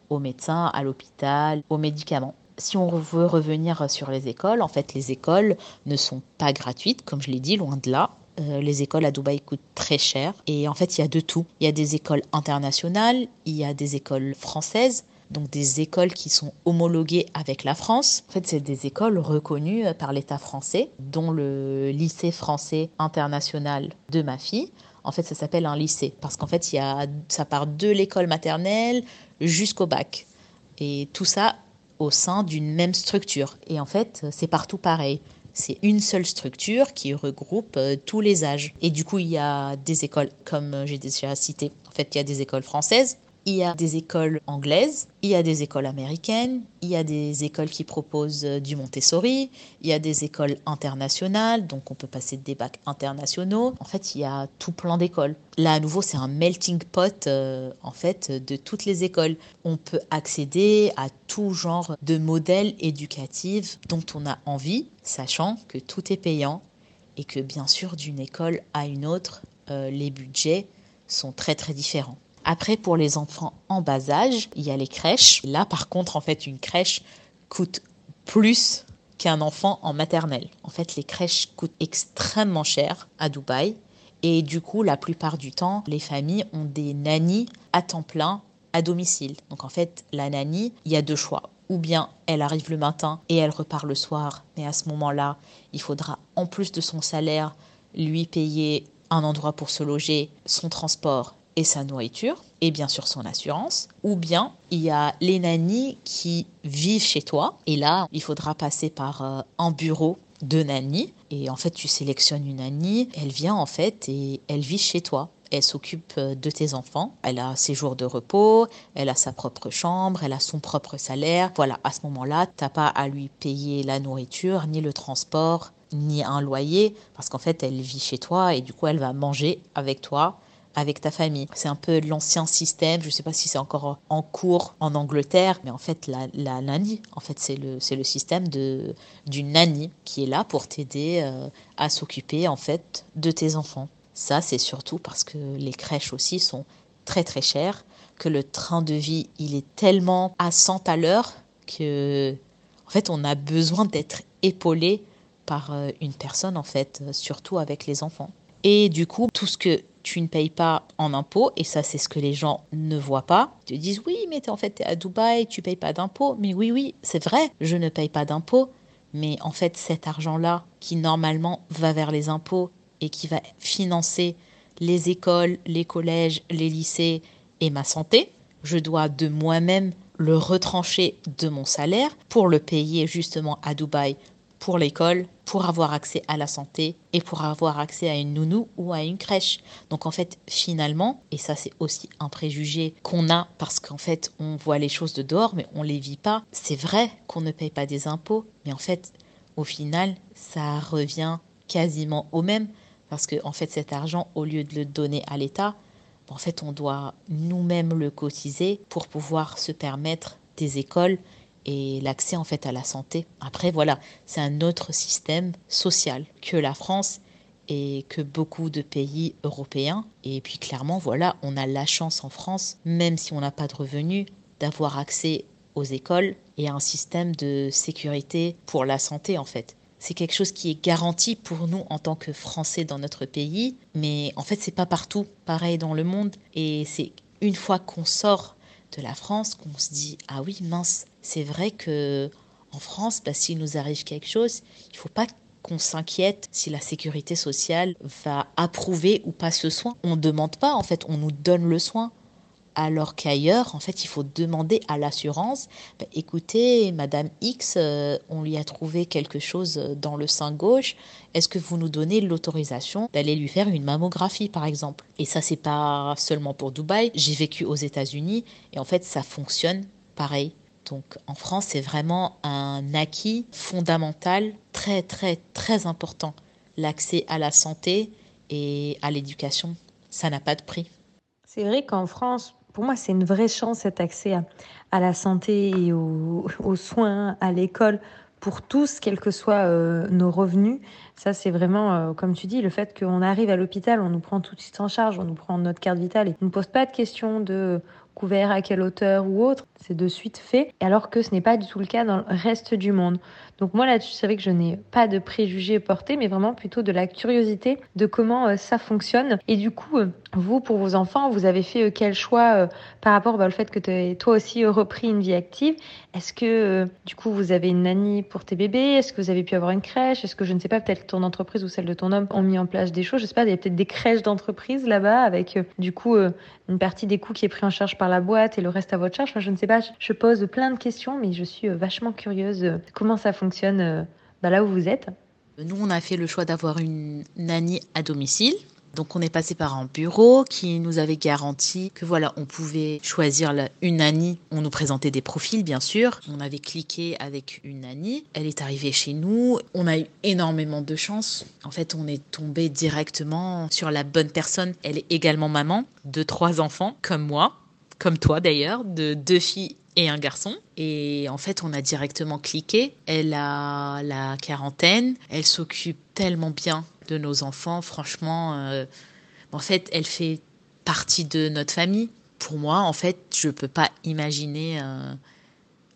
aux médecins, à l'hôpital, aux médicaments si on veut revenir sur les écoles, en fait, les écoles ne sont pas gratuites, comme je l'ai dit, loin de là. Euh, les écoles à Dubaï coûtent très cher. Et en fait, il y a de tout. Il y a des écoles internationales, il y a des écoles françaises, donc des écoles qui sont homologuées avec la France. En fait, c'est des écoles reconnues par l'État français, dont le lycée français international de ma fille. En fait, ça s'appelle un lycée parce qu'en fait, il y a, ça part de l'école maternelle jusqu'au bac. Et tout ça au sein d'une même structure. Et en fait, c'est partout pareil. C'est une seule structure qui regroupe euh, tous les âges. Et du coup, il y a des écoles, comme euh, j'ai déjà cité, en fait, il y a des écoles françaises, il y a des écoles anglaises, il y a des écoles américaines, il y a des écoles qui proposent euh, du Montessori, il y a des écoles internationales, donc on peut passer des bacs internationaux. En fait, il y a tout plein d'écoles. Là, à nouveau, c'est un melting pot euh, en fait de toutes les écoles. On peut accéder à tout genre de modèles éducatifs dont on a envie, sachant que tout est payant et que bien sûr, d'une école à une autre, euh, les budgets sont très très différents. Après, pour les enfants en bas âge, il y a les crèches. Là, par contre, en fait, une crèche coûte plus qu'un enfant en maternelle. En fait, les crèches coûtent extrêmement cher à Dubaï. Et du coup, la plupart du temps, les familles ont des nannies à temps plein à domicile. Donc en fait, la nanny, il y a deux choix. Ou bien elle arrive le matin et elle repart le soir, mais à ce moment-là, il faudra en plus de son salaire lui payer un endroit pour se loger, son transport et sa nourriture, et bien sûr son assurance, ou bien il y a les nannies qui vivent chez toi, et là il faudra passer par euh, un bureau de nanny, et en fait tu sélectionnes une nanny, elle vient en fait et elle vit chez toi. Elle s'occupe euh, de tes enfants, elle a ses jours de repos, elle a sa propre chambre, elle a son propre salaire. Voilà, à ce moment-là, t'as pas à lui payer la nourriture, ni le transport, ni un loyer, parce qu'en fait, elle vit chez toi et du coup, elle va manger avec toi avec ta famille. C'est un peu l'ancien système, je ne sais pas si c'est encore en cours en Angleterre, mais en fait la, la nanny, en fait c'est le, c'est le système de, d'une nanny qui est là pour t'aider euh, à s'occuper en fait de tes enfants. Ça c'est surtout parce que les crèches aussi sont très très chères, que le train de vie il est tellement à 100 à l'heure que en fait on a besoin d'être épaulé par euh, une personne en fait, surtout avec les enfants. Et du coup, tout ce que tu ne payes pas en impôts, et ça c'est ce que les gens ne voient pas. Ils te disent oui, mais en fait tu es à Dubaï, tu payes pas d'impôts. Mais oui, oui, c'est vrai, je ne paye pas d'impôts, mais en fait cet argent-là, qui normalement va vers les impôts et qui va financer les écoles, les collèges, les lycées et ma santé, je dois de moi-même le retrancher de mon salaire pour le payer justement à Dubaï pour l'école, pour avoir accès à la santé et pour avoir accès à une nounou ou à une crèche. Donc en fait, finalement, et ça c'est aussi un préjugé qu'on a parce qu'en fait on voit les choses de dehors mais on les vit pas. C'est vrai qu'on ne paye pas des impôts, mais en fait, au final, ça revient quasiment au même parce que en fait cet argent, au lieu de le donner à l'État, en fait on doit nous-mêmes le cotiser pour pouvoir se permettre des écoles et l'accès en fait à la santé. Après voilà, c'est un autre système social que la France et que beaucoup de pays européens. Et puis clairement, voilà, on a la chance en France, même si on n'a pas de revenus, d'avoir accès aux écoles et à un système de sécurité pour la santé en fait. c'est quelque chose qui est garanti pour nous en tant que Français dans notre pays, mais en fait c'est pas partout pareil dans le monde et c'est une fois qu'on sort de la France qu'on se dit ah oui mince c'est vrai que en France bah, s'il nous arrive quelque chose il faut pas qu'on s'inquiète si la sécurité sociale va approuver ou pas ce soin. On ne demande pas, en fait, on nous donne le soin alors qu'ailleurs, en fait, il faut demander à l'assurance, bah, écoutez, Madame X, euh, on lui a trouvé quelque chose dans le sein gauche, est-ce que vous nous donnez l'autorisation d'aller lui faire une mammographie, par exemple? Et ça, c'est pas seulement pour Dubaï, j'ai vécu aux États-Unis, et en fait, ça fonctionne pareil. Donc en France, c'est vraiment un acquis fondamental, très, très, très important. L'accès à la santé et à l'éducation, ça n'a pas de prix. C'est vrai qu'en France, pour moi, c'est une vraie chance cet accès à, la santé et aux, soins, à l'école pour tous, quels que soient euh, nos revenus. Ça, c'est vraiment, euh, comme tu dis, le fait qu'on arrive à l'hôpital, on nous prend tout de suite en charge, on nous prend notre carte vitale et on ne pose pas de questions de à quelle hauteur ou autre. C'est de suite fait, alors que ce n'est pas du tout le cas dans le reste du monde. Donc moi là-dessus, c'est que je n'ai pas de préjugés portés, mais vraiment plutôt de la curiosité de comment euh, ça fonctionne. Et du coup, euh, vous, pour vos enfants, vous avez fait euh, quel choix par rapport bah, au fait que tu toi aussi repris une vie active Est-ce que du coup, vous avez une nanny pour tes bébés? Est-ce que vous avez pu avoir une crèche? Est-ce que je ne sais pas, peut-être ton entreprise ou celle de ton homme ont mis en place des choses? Je sais pas, il y a peut-être des crèches d'entreprise là-bas avec du coup une partie des coûts qui est pris en charge par la boîte et le reste à votre charge. Enfin, je ne sais pas, je pose plein de questions, mais je suis vachement curieuse de comment ça fonctionne euh, bah, là où vous êtes Nous, on a fait le choix d'avoir une nanny à domicile. Donc on est passé par un bureau qui nous avait garanti que voilà, on pouvait choisir une nanny. On nous présentait des profils bien sûr. On avait cliqué avec une nanny. Elle est arrivée chez nous. On a eu énormément de chance. En fait, on est tombé directement sur la bonne personne. Elle est également maman de trois enfants comme moi, comme toi d'ailleurs, de deux filles et un garçon. Et en fait, on a directement cliqué. Elle a la quarantaine. Elle s'occupe tellement bien de nos enfants. Franchement, euh, en fait, elle fait partie de notre famille. Pour moi, en fait, je peux pas imaginer euh,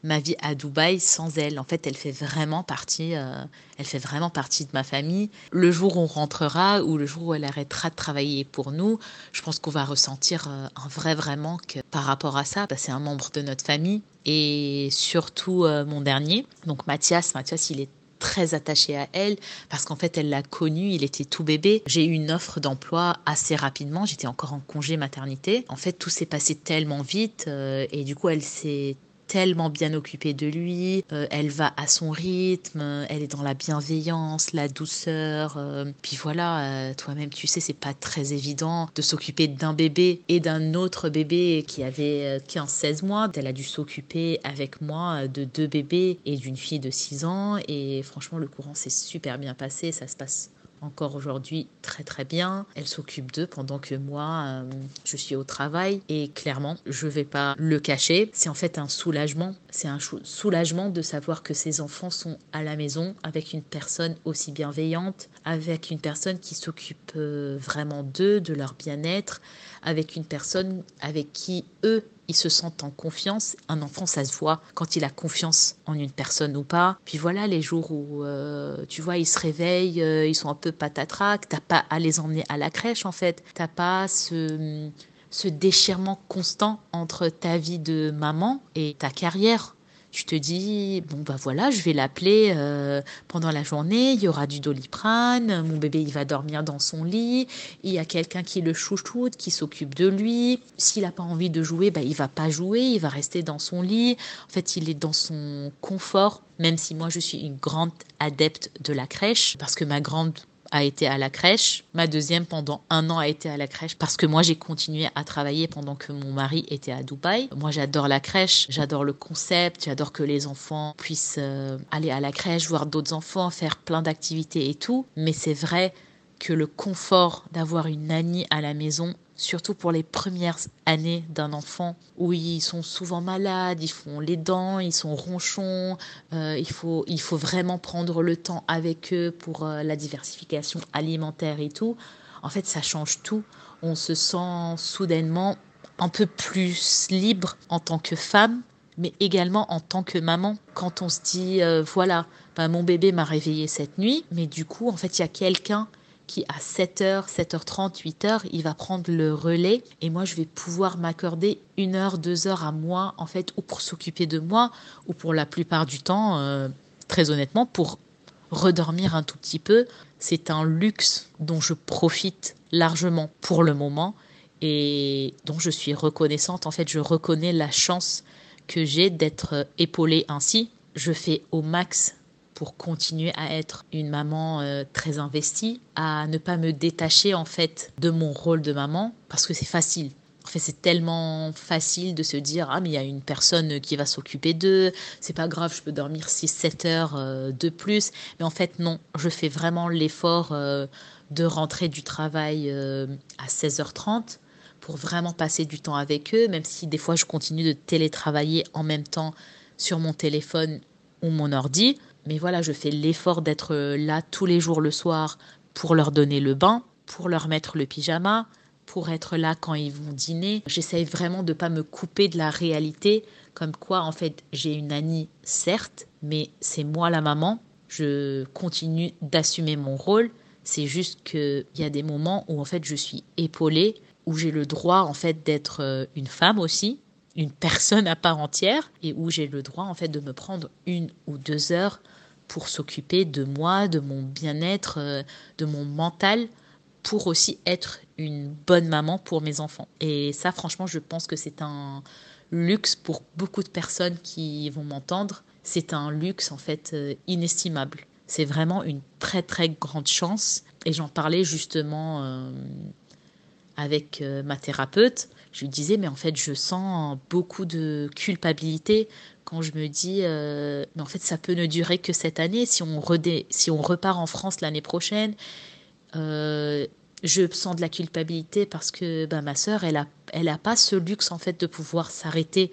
ma vie à Dubaï sans elle. En fait, elle fait vraiment partie, euh, elle fait vraiment partie de ma famille. Le jour où on rentrera ou le jour où elle arrêtera de travailler pour nous, je pense qu'on va ressentir un vrai, vrai manque par rapport à ça. Bah, c'est un membre de notre famille et surtout mon dernier. Donc Mathias, Mathias, il est très attaché à elle parce qu'en fait elle l'a connu, il était tout bébé. J'ai eu une offre d'emploi assez rapidement, j'étais encore en congé maternité. En fait tout s'est passé tellement vite et du coup elle s'est tellement bien occupée de lui, euh, elle va à son rythme, elle est dans la bienveillance, la douceur. Euh, puis voilà, euh, toi-même tu sais, c'est pas très évident de s'occuper d'un bébé et d'un autre bébé qui avait 15-16 mois. Elle a dû s'occuper avec moi de deux bébés et d'une fille de 6 ans. Et franchement, le courant s'est super bien passé, ça se passe encore aujourd'hui très très bien. Elle s'occupe d'eux pendant que moi, euh, je suis au travail. Et clairement, je vais pas le cacher, c'est en fait un soulagement. C'est un soulagement de savoir que ces enfants sont à la maison avec une personne aussi bienveillante, avec une personne qui s'occupe euh, vraiment d'eux, de leur bien-être, avec une personne avec qui eux ils se sentent en confiance. Un enfant, ça se voit quand il a confiance en une personne ou pas. Puis voilà, les jours où, euh, tu vois, ils se réveillent, euh, ils sont un peu patatrac, t'as pas à les emmener à la crèche en fait. T'as pas ce, ce déchirement constant entre ta vie de maman et ta carrière tu te dis bon bah voilà je vais l'appeler euh, pendant la journée il y aura du doliprane mon bébé il va dormir dans son lit il y a quelqu'un qui le chouchoute qui s'occupe de lui. S'il n'a pas envie de jouer bah il va pas jouer il va rester dans son lit. En fait il est dans son confort même si moi je suis une grande adepte de la crèche parce que ma grande a été à la crèche. Ma deuxième, pendant un an, a été à la crèche parce que moi, j'ai continué à travailler pendant que mon mari était à Dubaï. Moi, j'adore la crèche, j'adore le concept, j'adore que les enfants puissent euh, aller à la crèche, voir d'autres enfants, faire plein d'activités et tout. Mais c'est vrai que le confort d'avoir une nanny à la maison, surtout pour les premières années d'un enfant où ils sont souvent malades, ils font les dents, ils sont ronchons, euh, il, faut, il faut vraiment prendre le temps avec eux pour euh, la diversification alimentaire et tout. En fait, ça change tout. On se sent soudainement un peu plus libre en tant que femme mais également en tant que maman. Quand on se dit, euh, voilà, bah, mon bébé m'a réveillé cette nuit, mais du coup, en fait, il y a quelqu'un qui à 7h, 7h30, 8h, il va prendre le relais et moi je vais pouvoir m'accorder une heure, deux heures à moi en fait ou pour s'occuper de moi ou pour la plupart du temps, euh, très honnêtement, pour redormir un tout petit peu. C'est un luxe dont je profite largement pour le moment et dont je suis reconnaissante. En fait, je reconnais la chance que j'ai d'être épaulée ainsi. Je fais au max pour continuer à être une maman euh, très investie, à ne pas me détacher en fait de mon rôle de maman parce que c'est facile. En fait, c'est tellement facile de se dire ah mais il y a une personne qui va s'occuper d'eux, c'est pas grave, je peux dormir 6 7 heures euh, de plus, mais en fait non, je fais vraiment l'effort euh, de rentrer du travail à 16h30 pour vraiment passer du temps avec eux, même si des fois je continue de télétravailler en même temps sur mon téléphone ou mon ordi. Mais voilà, je fais l'effort d'être là tous les jours le soir pour leur donner le bain, pour leur mettre le pyjama, pour être là quand ils vont dîner. J'essaye vraiment de ne pas me couper de la réalité, comme quoi en fait j'ai une Annie, certes, mais c'est moi la maman. Je continue d'assumer mon rôle. C'est juste qu'il y a des moments où en fait je suis épaulée, où j'ai le droit en fait d'être euh, une femme aussi, une personne à part entière, et où j'ai le droit en fait de me prendre une ou deux heures pour s'occuper de moi, de mon bien-être, euh, de mon mental, pour aussi être une bonne maman pour mes enfants. Et ça, franchement, je pense que c'est un luxe pour beaucoup de personnes qui vont m'entendre. C'est un luxe, en fait, euh, inestimable. C'est vraiment une très, très grande chance. Et j'en parlais justement euh, avec ma thérapeute. Je lui disais, mais en fait, je sens beaucoup de culpabilité quand je me dis, euh, mais en fait, ça peut ne durer que cette année. Si on, si on repart en France l'année prochaine, euh, je sens de la culpabilité parce que ben, ma sœur, elle n'a elle a pas ce luxe en fait de pouvoir s'arrêter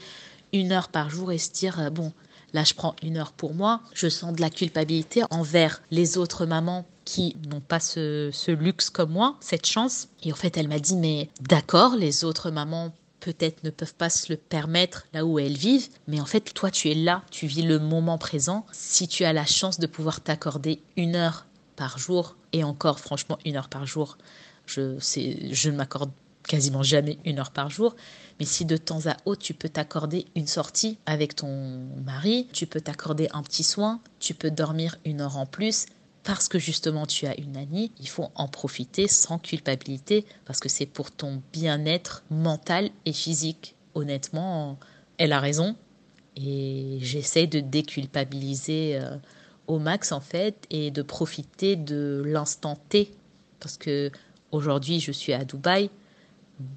une heure par jour et se dire, euh, bon, là, je prends une heure pour moi. Je sens de la culpabilité envers les autres mamans qui n'ont pas ce, ce luxe comme moi, cette chance. Et en fait, elle m'a dit, mais d'accord, les autres mamans peut-être ne peuvent pas se le permettre là où elles vivent, mais en fait, toi, tu es là, tu vis le moment présent. Si tu as la chance de pouvoir t'accorder une heure par jour, et encore, franchement, une heure par jour, je, je ne m'accorde quasiment jamais une heure par jour, mais si de temps à autre tu peux t'accorder une sortie avec ton mari, tu peux t'accorder un petit soin, tu peux dormir une heure en plus, parce que justement tu as une amie, il faut en profiter sans culpabilité parce que c'est pour ton bien-être mental et physique. Honnêtement, elle a raison et j'essaie de déculpabiliser euh, au max en fait et de profiter de l'instant T parce que aujourd'hui je suis à Dubaï,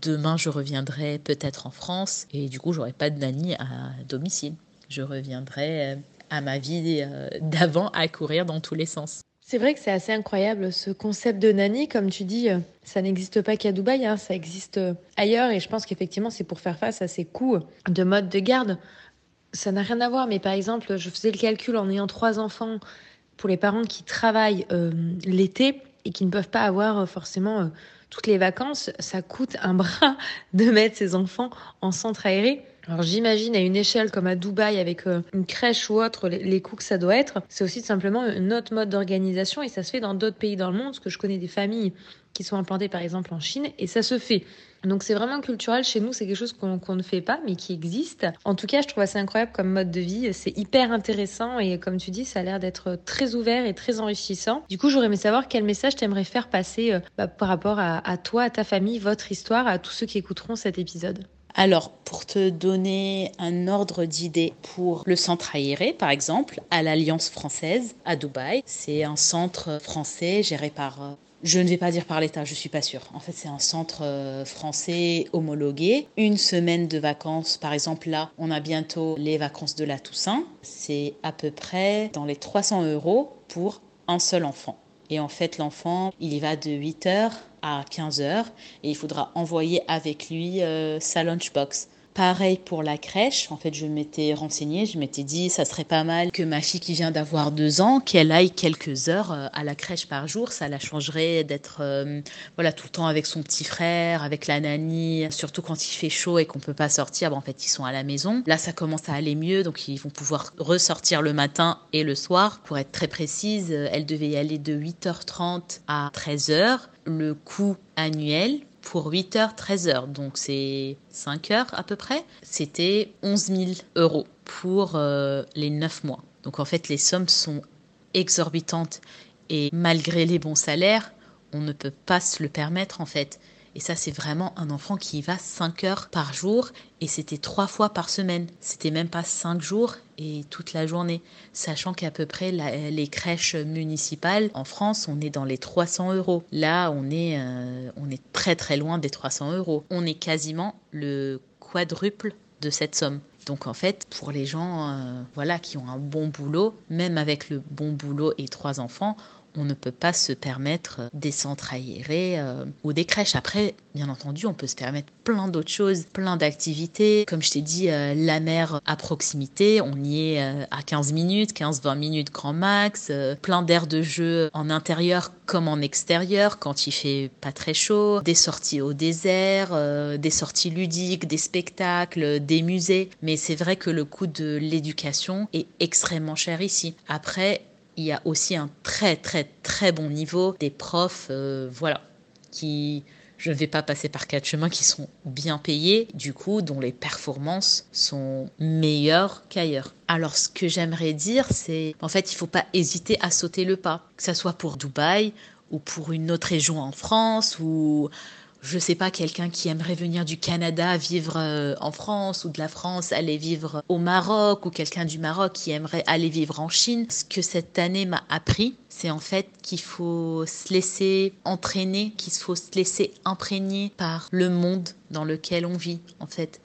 demain je reviendrai peut-être en France et du coup j'aurai pas de nanny à domicile. Je reviendrai euh, à ma vie euh, d'avant à courir dans tous les sens. C'est vrai que c'est assez incroyable ce concept de nanny, comme tu dis, euh, ça n'existe pas qu'à Dubaï, hein, ça existe euh, ailleurs et je pense qu'effectivement c'est pour faire face à ces coûts de mode de garde. Ça n'a rien à voir, mais par exemple, je faisais le calcul en ayant trois enfants pour les parents qui travaillent euh, l'été et qui ne peuvent pas avoir forcément toutes les vacances, ça coûte un bras de mettre ses enfants en centre aéré. Alors j'imagine à une échelle comme à Dubaï avec euh, une crèche ou autre, les, coûts que ça doit être, c'est aussi simplement un autre mode d'organisation et ça se fait dans d'autres pays dans le monde, parce que je connais des familles qui sont implantées par exemple en Chine et ça se fait. Donc c'est vraiment culturel chez nous, c'est quelque chose qu'on ne fait pas mais qui existe. En tout cas, je trouve assez incroyable comme mode de vie, c'est hyper intéressant et comme tu dis, ça a l'air d'être très ouvert et très enrichissant. Du coup, j'aurais aimé savoir quel message t'aimerais faire passer euh, bah, par rapport à toi, à ta famille, votre histoire, à tous ceux qui écouteront cet épisode. Alors, pour te donner un ordre d'idée pour le centre aéré, par exemple, à l'Alliance française à Dubaï, c'est un centre français géré par euh, je ne vais pas dire par l'État, je suis pas sûre. En fait, c'est un centre euh, français homologué. Une semaine de vacances, par exemple, là, on a bientôt les vacances de la Toussaint. C'est à peu près dans les 300 euros pour un seul enfant. Et en fait, l'enfant, il y va de 8 heures à 15 heures et il faudra envoyer avec lui euh, sa lunchbox. Pareil pour la crèche. En fait, je m'étais renseignée, je m'étais dit, ça serait pas mal que ma fille qui vient d'avoir deux ans, qu'elle aille quelques heures euh, à la crèche par jour. Ça la changerait d'être, euh, voilà, tout le temps avec son petit frère, avec la nanny, surtout quand il fait chaud et qu'on peut pas sortir. en fait, ils sont à la maison. Là, ça commence à aller mieux, donc ils vont pouvoir ressortir le matin et le soir. Pour être très précise, elle devait y aller de 8h30 à 13h. Le coût annuel pour 8 heures, 13 heures, donc c'est 5 heures à peu près, c'était 11 000 euros pour euh, les 9 mois. Donc en fait, les sommes sont exorbitantes et malgré les bons salaires, on ne peut pas se le permettre en fait. Et ça, c'est vraiment un enfant qui y va 5 heures par jour et c'était 3 fois par semaine. C'était même pas 5 jours et toute la journée. Sachant qu'à peu près les crèches municipales en France, on est dans les 300 euros. Là, on est, euh, on est très très loin des 300 euros. On est quasiment le quadruple de cette somme. Donc en fait, pour les gens euh, voilà, qui ont un bon boulot, même avec le bon boulot et trois enfants, on ne peut pas se permettre des centres aérés euh, ou des crèches. Après, bien entendu, on peut se permettre plein d'autres choses, plein d'activités. Comme je t'ai dit, euh, la mer à proximité, on y est euh, à 15 minutes, 15-20 minutes grand max, plein d'aires de jeu en intérieur comme en extérieur quand il fait pas très chaud, des sorties au désert, des sorties ludiques, des spectacles, des musées. Mais c'est vrai que le coût de l'éducation est extrêmement cher ici. Après, il y a aussi un très très très bon niveau des profs, euh, voilà, qui je ne vais pas passer par quatre chemins qui sont bien payés, du coup, dont les performances sont meilleures qu'ailleurs. Alors, ce que j'aimerais dire, c'est en fait, il ne faut pas hésiter à sauter le pas, que ce soit pour Dubaï ou pour une autre région en France ou je sais pas, quelqu'un qui aimerait venir du Canada vivre euh, en France ou de la France aller vivre au Maroc ou quelqu'un du Maroc qui aimerait aller vivre en Chine. Ce que cette année m'a appris, c'est en fait qu'il faut se laisser entraîner, qu'il faut se laisser imprégner par le monde dans lequel on vit en fait.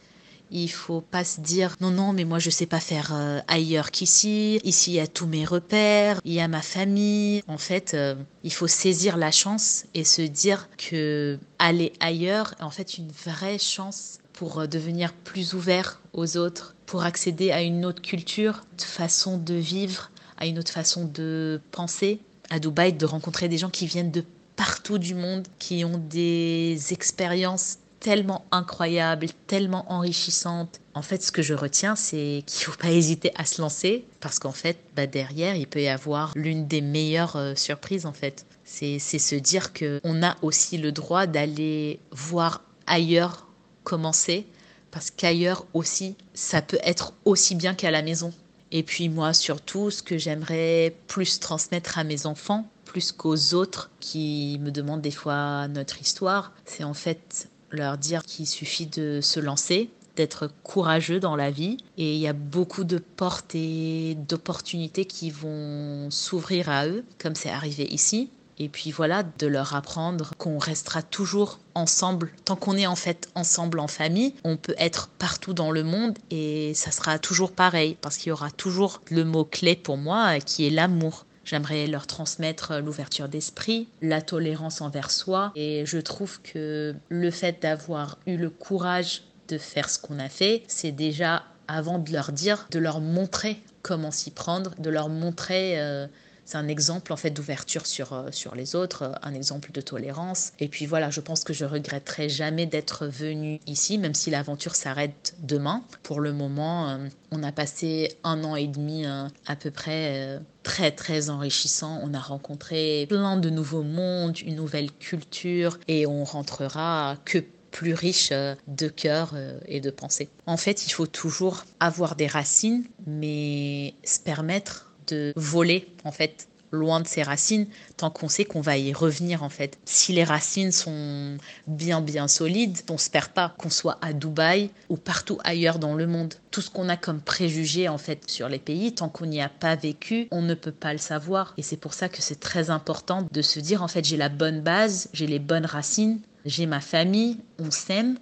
Il faut pas se dire non non mais moi je sais pas faire euh, ailleurs qu'ici. Ici il y a tous mes repères, il y a ma famille. En fait, euh, il faut saisir la chance et se dire que aller ailleurs est en fait une vraie chance pour euh, devenir plus ouvert aux autres, pour accéder à une autre culture, de façon de vivre, à une autre façon de penser. À Dubaï, de rencontrer des gens qui viennent de partout du monde, qui ont des expériences tellement incroyable, tellement enrichissante. En fait, ce que je retiens, c'est qu'il ne faut pas hésiter à se lancer parce qu'en fait, bah, derrière, il peut y avoir l'une des meilleures euh, surprises en fait. C'est se dire qu'on a aussi le droit d'aller voir ailleurs commencer parce qu'ailleurs aussi, ça peut être aussi bien qu'à la maison. Et puis moi, surtout, ce que j'aimerais plus transmettre à mes enfants, plus qu'aux autres qui me demandent des fois notre histoire, c'est en fait leur dire qu'il suffit de se lancer, d'être courageux dans la vie. Et il y a beaucoup de portes et d'opportunités qui vont s'ouvrir à eux, comme c'est arrivé ici. Et puis voilà, de leur apprendre qu'on restera toujours ensemble. Tant qu'on est en fait ensemble en famille, on peut être partout dans le monde et ça sera toujours pareil parce qu'il y aura toujours le mot clé pour moi qui est l'amour. J'aimerais leur transmettre l'ouverture d'esprit, la tolérance envers soi. Et je trouve que le fait d'avoir eu le courage de faire ce qu'on a fait, c'est déjà avant de leur dire, de leur montrer comment s'y prendre, de leur montrer euh, c'est un exemple en fait d'ouverture sur, euh, sur les autres, euh, un exemple de tolérance. Et puis voilà, je pense que je regretterai jamais d'être venue ici, même si l'aventure s'arrête demain. Pour le moment, euh, on a passé un an et demi à peu près très très enrichissant. On a rencontré plein de nouveaux mondes, une nouvelle culture et on rentrera que plus riche de cœur et de pensée. En fait, il faut toujours avoir des racines, mais se permettre de voler en fait loin de ses racines tant qu'on sait qu'on va y revenir en fait. Si les racines sont bien bien solides, on se perd pas qu'on soit à Dubaï ou partout ailleurs dans le monde. Tout ce qu'on a comme préjugés en fait sur les pays, tant qu'on n'y a pas vécu, on ne peut pas le savoir et c'est pour ça que c'est très important de se dire en fait j'ai la bonne base, j'ai les bonnes racines, j'ai ma famille, on s'aime.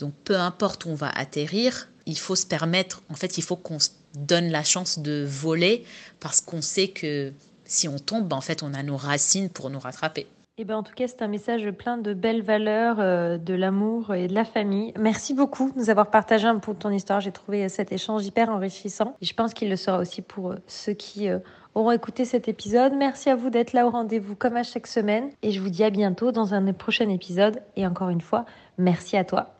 Donc peu importe où on va atterrir, il faut se permettre en fait, il faut qu'on donne la chance de voler parce qu'on sait que si on tombe, ben, en fait, on a nos racines pour nous rattraper. Eh ben, en tout cas, c'est un message plein de belles valeurs, euh, de l'amour et de la famille. Merci beaucoup de nous avoir partagé un peu de ton histoire. J'ai trouvé cet échange hyper enrichissant. Et je pense qu'il le sera aussi pour euh, ceux qui euh, auront écouté cet épisode. Merci à vous d'être là au rendez-vous comme à chaque semaine. Et je vous dis à bientôt dans un prochain épisode. Et encore une fois, merci à toi.